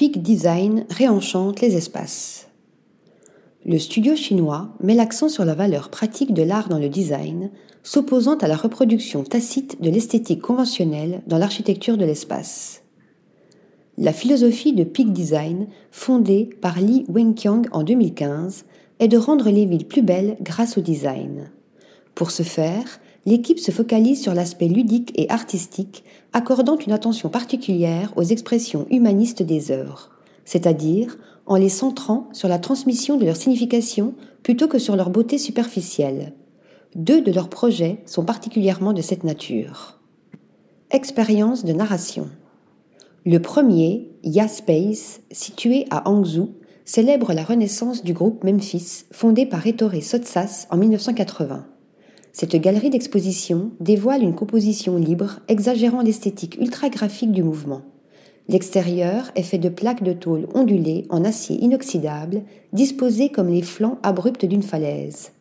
Peak Design réenchante les espaces. Le studio chinois met l'accent sur la valeur pratique de l'art dans le design, s'opposant à la reproduction tacite de l'esthétique conventionnelle dans l'architecture de l'espace. La philosophie de Peak Design, fondée par Li Wenqiang en 2015, est de rendre les villes plus belles grâce au design. Pour ce faire, l'équipe se focalise sur l'aspect ludique et artistique, accordant une attention particulière aux expressions humanistes des œuvres, c'est-à-dire en les centrant sur la transmission de leur signification plutôt que sur leur beauté superficielle. Deux de leurs projets sont particulièrement de cette nature. Expérience de narration. Le premier, Ya Space, situé à Hangzhou, célèbre la renaissance du groupe Memphis, fondé par Ettore Sotsas en 1980. Cette galerie d'exposition dévoile une composition libre exagérant l'esthétique ultra-graphique du mouvement. L'extérieur est fait de plaques de tôle ondulées en acier inoxydable, disposées comme les flancs abrupts d'une falaise.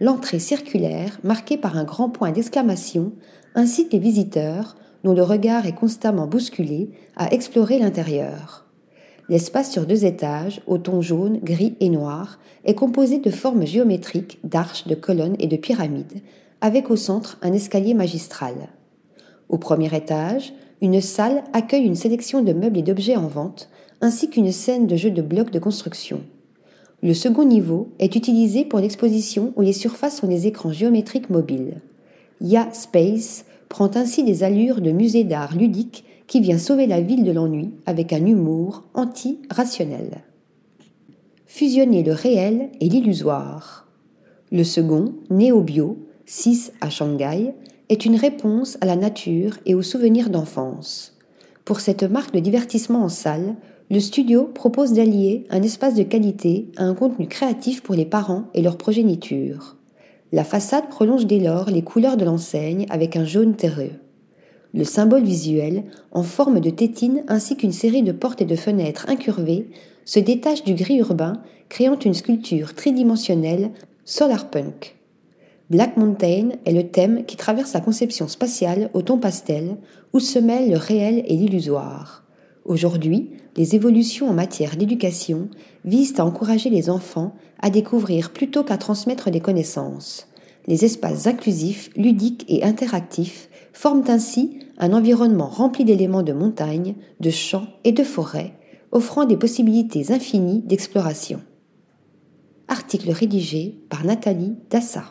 L'entrée circulaire, marquée par un grand point d'exclamation, incite les visiteurs, dont le regard est constamment bousculé, à explorer l'intérieur. L'espace sur deux étages, au ton jaune, gris et noir, est composé de formes géométriques, d'arches, de colonnes et de pyramides, avec au centre un escalier magistral. Au premier étage, une salle accueille une sélection de meubles et d'objets en vente, ainsi qu'une scène de jeu de blocs de construction. Le second niveau est utilisé pour l'exposition où les surfaces sont des écrans géométriques mobiles. Ya Space prend ainsi des allures de musée d'art ludique qui vient sauver la ville de l'ennui avec un humour anti-rationnel. Fusionner le réel et l'illusoire. Le second, Néo-Bio, 6 à Shanghai, est une réponse à la nature et aux souvenirs d'enfance. Pour cette marque de divertissement en salle, le studio propose d'allier un espace de qualité à un contenu créatif pour les parents et leur progéniture. La façade prolonge dès lors les couleurs de l'enseigne avec un jaune terreux le symbole visuel, en forme de tétine ainsi qu'une série de portes et de fenêtres incurvées, se détache du gris urbain, créant une sculpture tridimensionnelle solarpunk. Black Mountain est le thème qui traverse la conception spatiale au ton pastel, où se mêlent le réel et l'illusoire. Aujourd'hui, les évolutions en matière d'éducation visent à encourager les enfants à découvrir plutôt qu'à transmettre des connaissances. Les espaces inclusifs, ludiques et interactifs forment ainsi un environnement rempli d'éléments de montagne, de champs et de forêts, offrant des possibilités infinies d'exploration. Article rédigé par Nathalie Dassa.